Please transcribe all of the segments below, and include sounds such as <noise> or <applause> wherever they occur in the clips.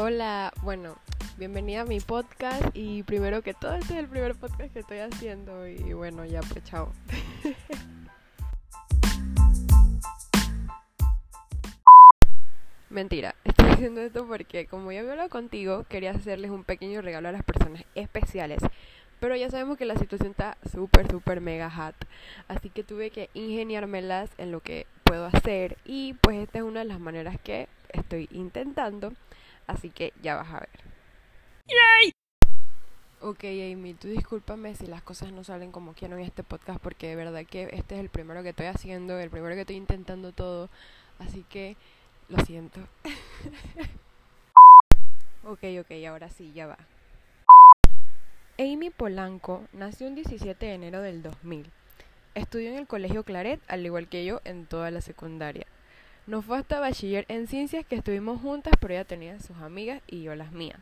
Hola, bueno, bienvenida a mi podcast y primero que todo este es el primer podcast que estoy haciendo y bueno, ya pues chao. <laughs> Mentira, estoy haciendo esto porque como ya había hablado contigo, quería hacerles un pequeño regalo a las personas especiales. Pero ya sabemos que la situación está súper, súper mega hot. Así que tuve que ingeniármelas en lo que puedo hacer. Y pues esta es una de las maneras que estoy intentando. Así que ya vas a ver. ¡Yay! Ok, Amy, tú discúlpame si las cosas no salen como quiero en este podcast. Porque de verdad que este es el primero que estoy haciendo, el primero que estoy intentando todo. Así que lo siento. <laughs> ok, ok, ahora sí, ya va. Amy Polanco nació el 17 de enero del 2000. Estudió en el Colegio Claret, al igual que yo, en toda la secundaria. No fue hasta bachiller en ciencias que estuvimos juntas, pero ella tenía sus amigas y yo las mías.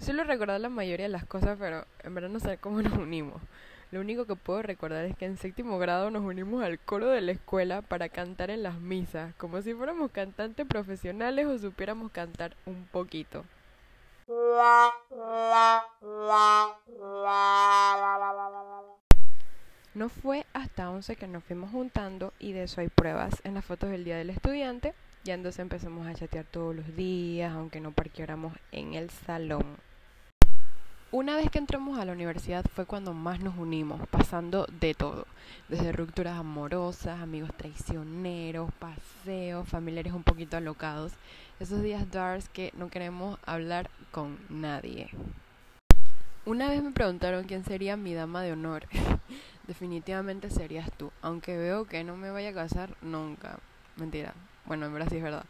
Suelo recordar la mayoría de las cosas, pero en verdad no sé cómo nos unimos. Lo único que puedo recordar es que en séptimo grado nos unimos al coro de la escuela para cantar en las misas, como si fuéramos cantantes profesionales o supiéramos cantar un poquito. No fue hasta 11 que nos fuimos juntando y de eso hay pruebas en las fotos del día del estudiante. Ya entonces empezamos a chatear todos los días, aunque no parqueáramos en el salón. Una vez que entramos a la universidad fue cuando más nos unimos, pasando de todo, desde rupturas amorosas, amigos traicioneros, paseos, familiares un poquito alocados, esos días darks que no queremos hablar con nadie. Una vez me preguntaron quién sería mi dama de honor. Definitivamente serías tú, aunque veo que no me vaya a casar nunca. Mentira. Bueno, en verdad es verdad.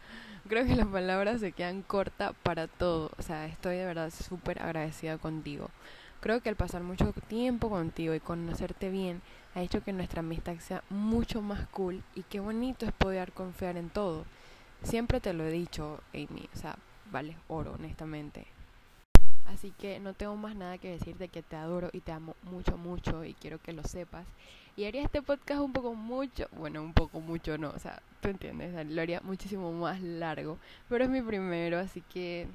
Creo que las palabras se quedan cortas para todo. O sea, estoy de verdad súper agradecida contigo. Creo que al pasar mucho tiempo contigo y conocerte bien ha hecho que nuestra amistad sea mucho más cool y qué bonito es poder confiar en todo. Siempre te lo he dicho, Amy, o sea, vale oro, honestamente. Así que no tengo más nada que decirte que te adoro y te amo mucho, mucho y quiero que lo sepas. Y haría este podcast un poco mucho, bueno, un poco mucho no, o sea, tú entiendes, lo haría muchísimo más largo, pero es mi primero, así que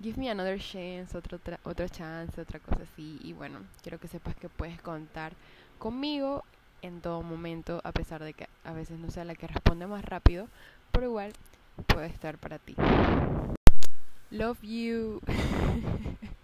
give me another chance, otro, otro chance, otra cosa así. Y bueno, quiero que sepas que puedes contar conmigo en todo momento, a pesar de que a veces no sea la que responde más rápido, pero igual puede estar para ti. Love you. <laughs>